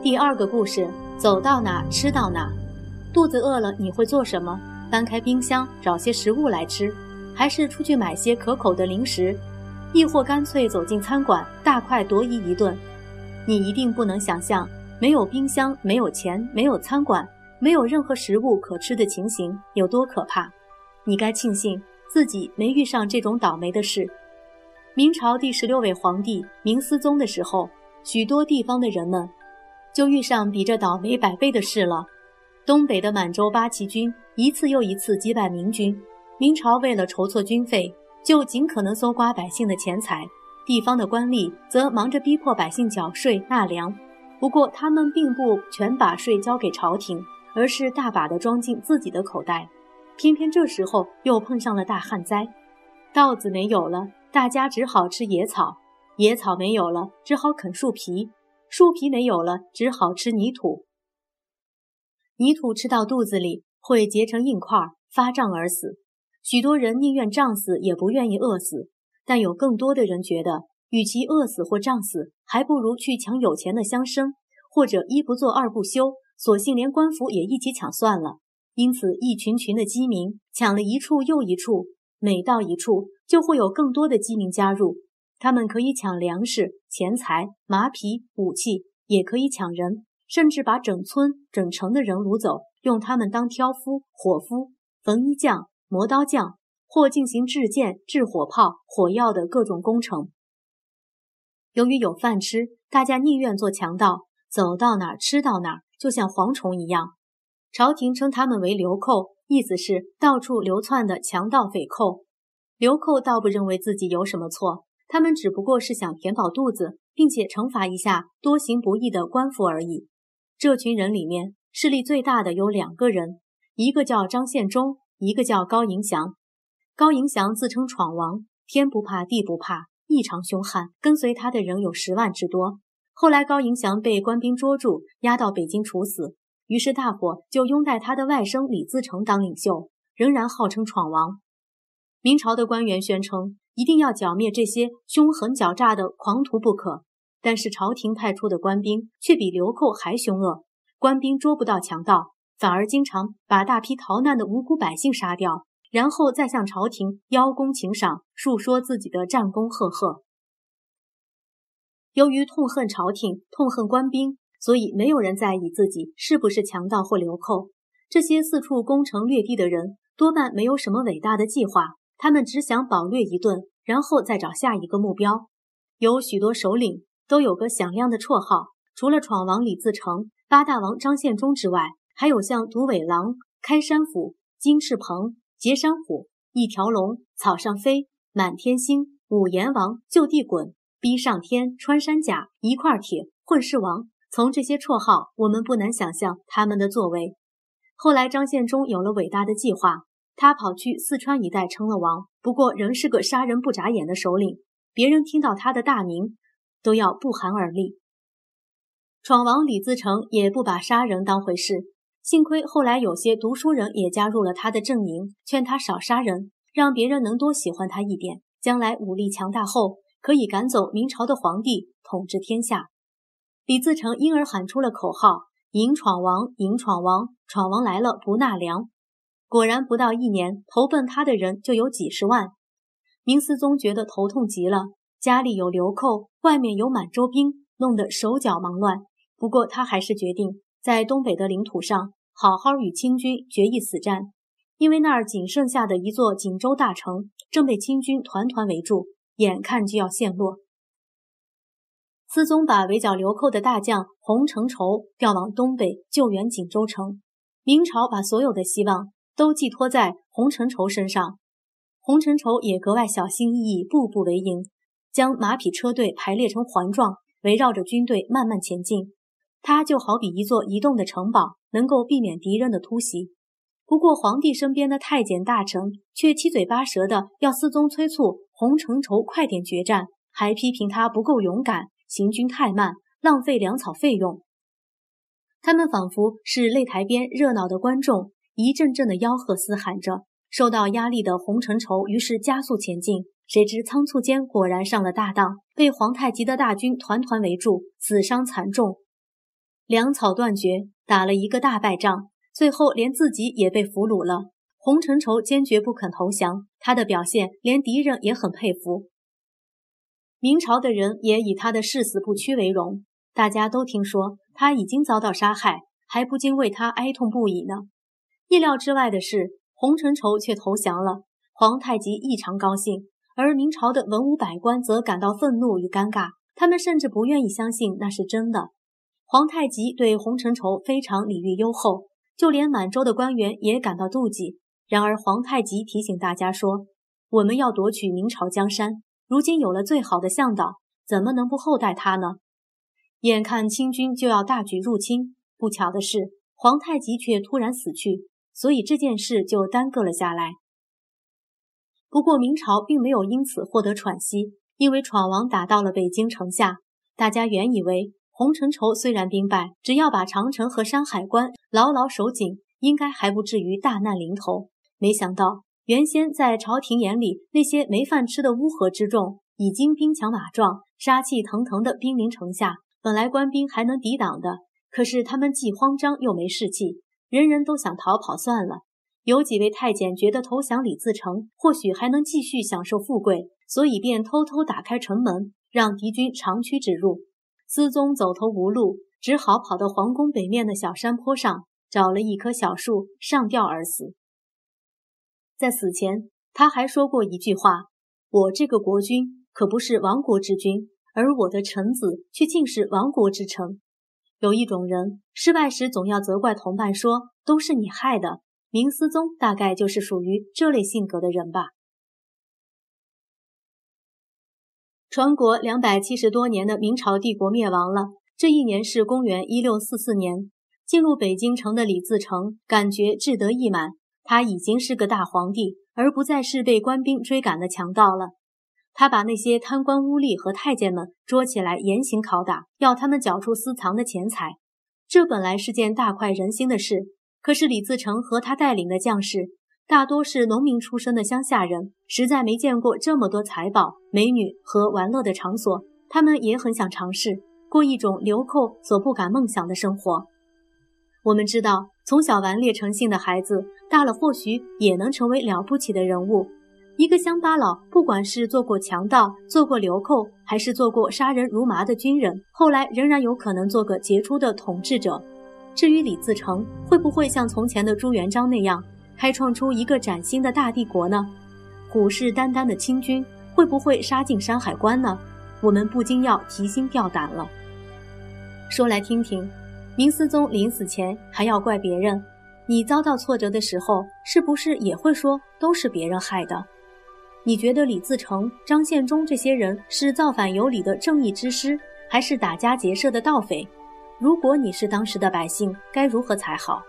第二个故事，走到哪吃到哪。肚子饿了，你会做什么？翻开冰箱找些食物来吃，还是出去买些可口的零食，亦或干脆走进餐馆大快朵颐一顿？你一定不能想象，没有冰箱、没有钱、没有餐馆、没有任何食物可吃的情形有多可怕。你该庆幸自己没遇上这种倒霉的事。明朝第十六位皇帝明思宗的时候，许多地方的人们。就遇上比这倒霉百倍的事了。东北的满洲八旗军一次又一次击败明军，明朝为了筹措军费，就尽可能搜刮百姓的钱财；地方的官吏则忙着逼迫百姓缴税纳粮。不过，他们并不全把税交给朝廷，而是大把的装进自己的口袋。偏偏这时候又碰上了大旱灾，稻子没有了，大家只好吃野草；野草没有了，只好啃树皮。树皮没有了，只好吃泥土。泥土吃到肚子里会结成硬块，发胀而死。许多人宁愿胀死，也不愿意饿死。但有更多的人觉得，与其饿死或胀死，还不如去抢有钱的乡绅，或者一不做二不休，索性连官府也一起抢算了。因此，一群群的饥民抢了一处又一处，每到一处，就会有更多的饥民加入。他们可以抢粮食、钱财、马匹、武器，也可以抢人，甚至把整村、整城的人掳走，用他们当挑夫、伙夫、缝衣匠、磨刀匠，或进行制剑、制火炮、火药的各种工程。由于有饭吃，大家宁愿做强盗，走到哪儿吃到哪儿，就像蝗虫一样。朝廷称他们为流寇，意思是到处流窜的强盗匪寇。流寇倒不认为自己有什么错。他们只不过是想填饱肚子，并且惩罚一下多行不义的官府而已。这群人里面势力最大的有两个人，一个叫张献忠，一个叫高迎祥。高迎祥自称闯王，天不怕地不怕，异常凶悍，跟随他的人有十万之多。后来高迎祥被官兵捉住，押到北京处死，于是大伙就拥戴他的外甥李自成当领袖，仍然号称闯王。明朝的官员宣称。一定要剿灭这些凶狠狡诈的狂徒不可。但是朝廷派出的官兵却比流寇还凶恶，官兵捉不到强盗，反而经常把大批逃难的无辜百姓杀掉，然后再向朝廷邀功请赏，述说自己的战功赫赫。由于痛恨朝廷、痛恨官兵，所以没有人在意自己是不是强盗或流寇。这些四处攻城略地的人，多半没有什么伟大的计划。他们只想饱掠一顿，然后再找下一个目标。有许多首领都有个响亮的绰号，除了闯王李自成、八大王张献忠之外，还有像独尾狼、开山斧、金翅鹏、截山虎、一条龙、草上飞、满天星、五阎王、就地滚、逼上天、穿山甲、一块铁、混世王。从这些绰号，我们不难想象他们的作为。后来，张献忠有了伟大的计划。他跑去四川一带称了王，不过仍是个杀人不眨眼的首领。别人听到他的大名，都要不寒而栗。闯王李自成也不把杀人当回事，幸亏后来有些读书人也加入了他的阵营，劝他少杀人，让别人能多喜欢他一点，将来武力强大后可以赶走明朝的皇帝，统治天下。李自成因而喊出了口号：“迎闯王，迎闯王，闯王来了不纳粮。”果然，不到一年，投奔他的人就有几十万。明思宗觉得头痛极了，家里有流寇，外面有满洲兵，弄得手脚忙乱。不过，他还是决定在东北的领土上好好与清军决一死战，因为那儿仅剩下的一座锦州大城正被清军团团围住，眼看就要陷落。思宗把围剿流寇的大将洪承畴调往东北救援锦州城。明朝把所有的希望。都寄托在洪承畴身上，洪承畴也格外小心翼翼，步步为营，将马匹车队排列成环状，围绕着军队慢慢前进。他就好比一座移动的城堡，能够避免敌人的突袭。不过，皇帝身边的太监大臣却七嘴八舌的要思宗催促洪承畴快点决战，还批评他不够勇敢，行军太慢，浪费粮草费用。他们仿佛是擂台边热闹的观众。一阵阵的吆喝嘶喊着，受到压力的洪承畴于是加速前进，谁知仓促间果然上了大当，被皇太极的大军团团围住，死伤惨重。粮草断绝，打了一个大败仗，最后连自己也被俘虏了。洪承畴坚决不肯投降，他的表现连敌人也很佩服。明朝的人也以他的誓死不屈为荣。大家都听说他已经遭到杀害，还不禁为他哀痛不已呢。意料之外的是，洪承畴却投降了。皇太极异常高兴，而明朝的文武百官则感到愤怒与尴尬，他们甚至不愿意相信那是真的。皇太极对洪承畴非常礼遇优厚，就连满洲的官员也感到妒忌。然而，皇太极提醒大家说：“我们要夺取明朝江山，如今有了最好的向导，怎么能不厚待他呢？”眼看清军就要大举入侵，不巧的是，皇太极却突然死去，所以这件事就耽搁了下来。不过，明朝并没有因此获得喘息，因为闯王打到了北京城下。大家原以为洪承畴虽然兵败，只要把长城和山海关牢牢守紧，应该还不至于大难临头。没想到，原先在朝廷眼里那些没饭吃的乌合之众，已经兵强马壮、杀气腾腾的兵临城下。本来官兵还能抵挡的，可是他们既慌张又没士气，人人都想逃跑算了。有几位太监觉得投降李自成或许还能继续享受富贵，所以便偷偷打开城门，让敌军长驱直入。思宗走投无路，只好跑到皇宫北面的小山坡上，找了一棵小树上吊而死。在死前，他还说过一句话：“我这个国君可不是亡国之君，而我的臣子却竟是亡国之臣。”有一种人失败时总要责怪同伴，说都是你害的。明思宗大概就是属于这类性格的人吧。传国两百七十多年的明朝帝国灭亡了，这一年是公元一六四四年。进入北京城的李自成感觉志得意满。他已经是个大皇帝，而不再是被官兵追赶的强盗了。他把那些贪官污吏和太监们捉起来严刑拷打，要他们缴出私藏的钱财。这本来是件大快人心的事，可是李自成和他带领的将士大多是农民出身的乡下人，实在没见过这么多财宝、美女和玩乐的场所。他们也很想尝试过一种流寇所不敢梦想的生活。我们知道。从小顽劣成性的孩子，大了或许也能成为了不起的人物。一个乡巴佬，不管是做过强盗、做过流寇，还是做过杀人如麻的军人，后来仍然有可能做个杰出的统治者。至于李自成，会不会像从前的朱元璋那样，开创出一个崭新的大帝国呢？虎视眈眈的清军会不会杀进山海关呢？我们不禁要提心吊胆了。说来听听。明思宗临死前还要怪别人，你遭到挫折的时候，是不是也会说都是别人害的？你觉得李自成、张献忠这些人是造反有理的正义之师，还是打家劫舍的盗匪？如果你是当时的百姓，该如何才好？